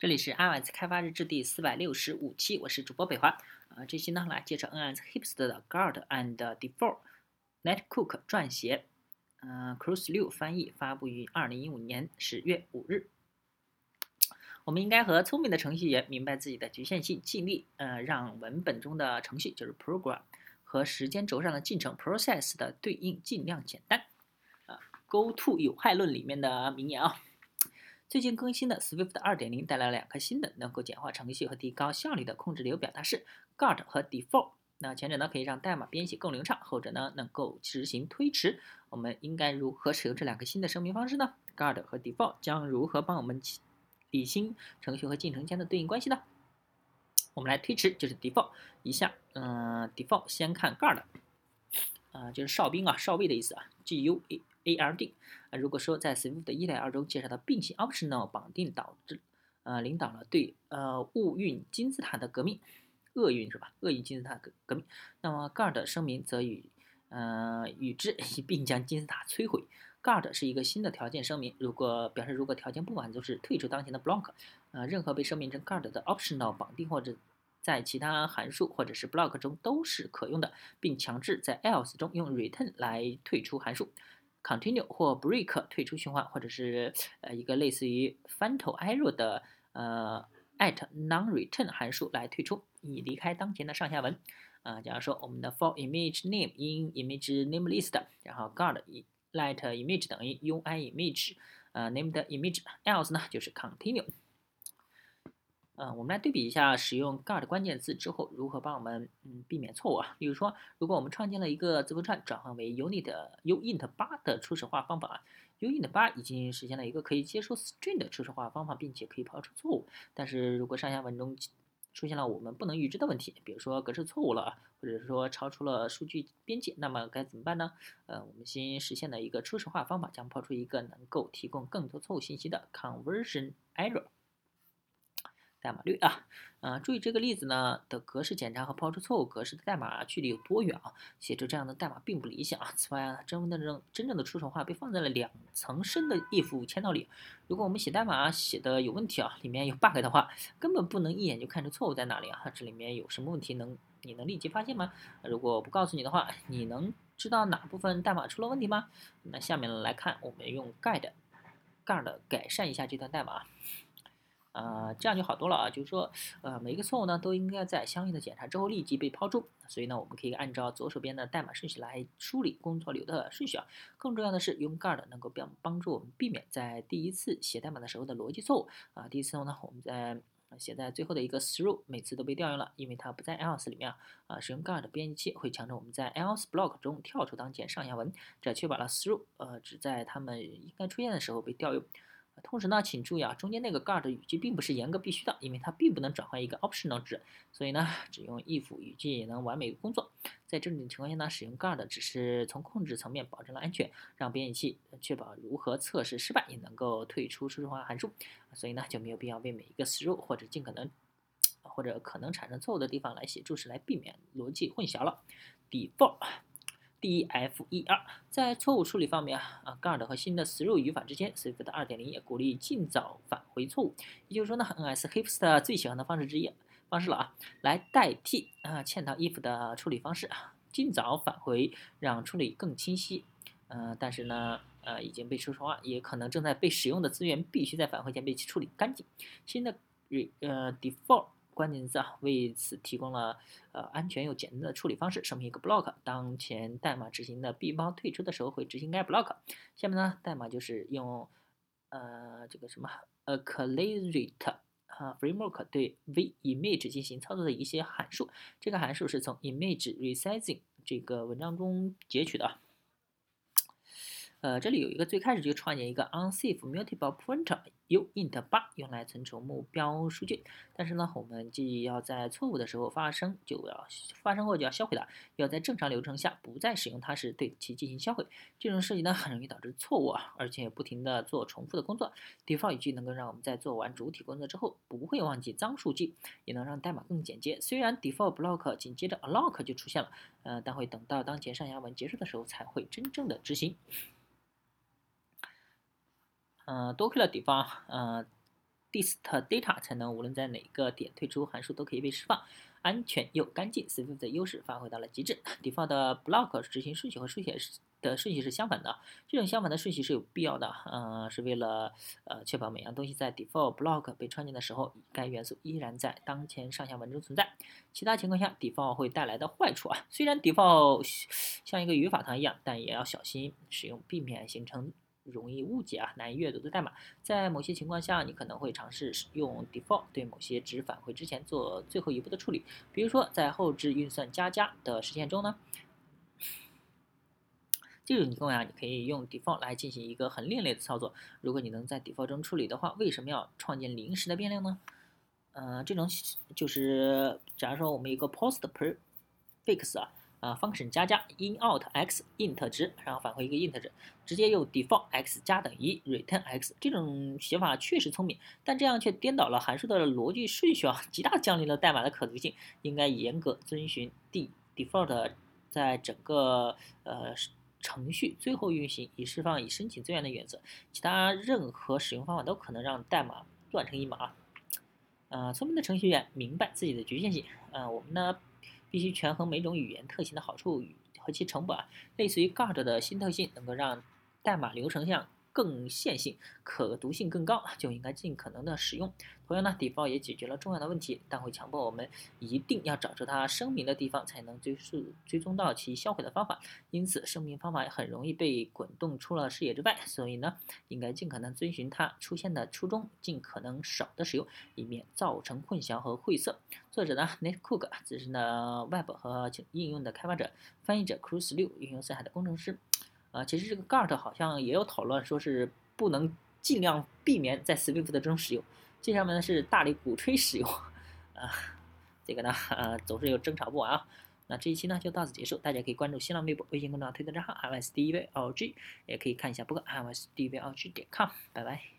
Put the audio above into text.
这里是 iOS 开发日志第四百六十五期，我是主播北华。啊，这期呢来介绍 NS Hipster 的 Guard and Default Netcook 撰写，嗯，Cruise 六翻译，发布于二零一五年十月五日。我们应该和聪明的程序员明白自己的局限性，尽力呃让文本中的程序就是 program 和时间轴上的进程 process 的对应尽量简单。啊，Go to 有害论里面的名言啊。最近更新的 Swift 2.0带来了两个新的能够简化程序和提高效率的控制流表达式 Guard 和 Default。那前者呢可以让代码编写更流畅，后者呢能够执行推迟。我们应该如何使用这两个新的声明方式呢？Guard 和 Default 将如何帮我们理清程序和进程间的对应关系呢？我们来推迟就是 Default 一下，嗯，Default 先看 Guard，啊，就是哨兵啊，哨位的意思啊，G U A R D 啊，如果说在 Swift 一点二中介绍的并行 optional 绑定导致，呃，领导了对呃物运金字塔的革命，厄运是吧？厄运金字塔革革命，那么 Guard 声明则与呃与之一 并将金字塔摧毁。Guard 是一个新的条件声明，如果表示如果条件不满足时退出当前的 block，呃，任何被声明成 Guard 的 optional 绑定或者在其他函数或者是 block 中都是可用的，并强制在 else 中用 return 来退出函数。Continue 或 Break 退出循环，或者是呃一个类似于 Phantom Error 的呃 at non-return 函数来退出，以离开当前的上下文。啊，假如说我们的 for image name in image name list，然后 guard let image 等于 ui image，呃 named image，else 呢就是 continue。嗯，我们来对比一下使用 guard 关键字之后如何帮我们嗯避免错误啊。比如说，如果我们创建了一个字符串转换为 unit uint 八的初始化方法，uint 八已经实现了一个可以接收 string 的初始化方法，并且可以抛出错误。但是如果上下文中出现了我们不能预知的问题，比如说格式错误了，或者是说超出了数据边界，那么该怎么办呢？呃，我们新实现的一个初始化方法将抛出一个能够提供更多错误信息的 conversion error。代码率啊，啊，注意这个例子呢的格式检查和抛出错误格式的代码距离有多远啊？写出这样的代码并不理想啊。此外啊，真正真正的初始化被放在了两层深的 if 嵌套里。如果我们写代码写的有问题啊，里面有 bug 的话，根本不能一眼就看出错误在哪里啊。这里面有什么问题能你能立即发现吗？如果不告诉你的话，你能知道哪部分代码出了问题吗？那下面来看，我们用 guide guard 改善一下这段代码。呃，这样就好多了啊。就是说，呃，每一个错误呢，都应该在相应的检查之后立即被抛出。所以呢，我们可以按照左手边的代码顺序来梳理工作流的顺序啊。更重要的是，用 guard 能够帮帮助我们避免在第一次写代码的时候的逻辑错误啊。第一次呢，我们在写在最后的一个 through 每次都被调用了，因为它不在 else 里面啊。啊，使用 guard 编辑器会强制我们在 else block 中跳出当前上下文，这确保了 through 呃只在它们应该出现的时候被调用。同时呢，请注意啊，中间那个 guard 语句并不是严格必须的，因为它并不能转换一个 optional 值，所以呢，只用 if 语句也能完美工作。在这种情况下呢，使用 guard 只是从控制层面保证了安全，让编译器确保如何测试失败也能够退出初始化函数，所以呢，就没有必要为每一个 through 或者尽可能或者可能产生错误的地方来写注释来避免逻辑混淆了。default。DFER，在错误处理方面啊，啊，guard 和新的 through 语法之间，Swift 2.0也鼓励尽早返回错误。也就是说呢，NS Hipster 最喜欢的方式之一方式了啊，来代替啊嵌套 if 的处理方式，尽早返回，让处理更清晰。呃，但是呢，呃，已经被初始化，也可能正在被使用的资源必须在返回前被处理干净。新的 re 呃 default 关键字啊，为此提供了呃安全又简单的处理方式。声明一个 block，当前代码执行的 B 包退出的时候会执行该 block。下面呢，代码就是用呃这个什么 accelerate 啊 framework 对 v image 进行操作的一些函数。这个函数是从 image resizing 这个文章中截取的。呃，这里有一个最开始就创建一个 unsafe multiple pointer uint 八，用来存储目标数据。但是呢，我们既要在错误的时候发生就要发生后就要销毁它，要在正常流程下不再使用它时对其进行销毁。这种设计呢，很容易导致错误啊，而且不停的做重复的工作。default 语句能够让我们在做完主体工作之后不会忘记脏数据，也能让代码更简洁。虽然 default block 紧接着 alloc 就出现了，呃，但会等到当前上下文结束的时候才会真正的执行。嗯，多亏了地方，嗯，dist data 才能无论在哪个点退出函数都可以被释放，安全又干净，Swift 的优势发挥到了极致。Default block 执行顺序和书写的顺序是相反的，这种相反的顺序是有必要的，嗯，是为了呃确保每样东西在 default block 被创建的时候，该元素依然在当前上下文中存在。其他情况下，default 会带来的坏处啊，虽然 default 像一个语法糖一样，但也要小心使用，避免形成。容易误解啊，难以阅读的代码，在某些情况下，你可能会尝试用 default 对某些值返回之前做最后一步的处理。比如说，在后置运算加加的实现中呢，这种情况下，你可以用 default 来进行一个很另类的操作。如果你能在 default 中处理的话，为什么要创建临时的变量呢？呃，这种就是，假如说我们一个 post prefix 啊。啊，function 加加 in out x int 值，然后返回一个 int 值，直接用 default x 加等于 return x，这种写法确实聪明，但这样却颠倒了函数的逻辑顺序啊，极大降低了代码的可读性。应该严格遵循 d default 在整个呃程序最后运行以释放已申请资源的原则，其他任何使用方法都可能让代码乱成一码。呃，聪明的程序员明白自己的局限性。呃，我们呢？必须权衡每种语言特性的好处与和其成本，类似于 Guard 的新特性，能够让代码流程像。更线性、可读性更高，就应该尽可能的使用。同样呢，default 也解决了重要的问题，但会强迫我们一定要找出它声明的地方，才能追溯追踪到其销毁的方法。因此，声明方法很容易被滚动出了视野之外。所以呢，应该尽可能遵循它出现的初衷，尽可能少的使用，以免造成混淆和晦涩。作者呢，Nate Cook，资深的 Web 和应用的开发者，翻译者 Cruise 六，运用森海的工程师。啊，其实这个 Guard 好像也有讨论，说是不能尽量避免在 Swift 中使用。这上面呢是大力鼓吹使用，啊，这个呢，呃，总是有争吵不完啊。那这一期呢就到此结束，大家可以关注新浪微博、微信公众号、推特账号 iOS D V L G，也可以看一下博客 iOS D V L G 点 com，拜拜。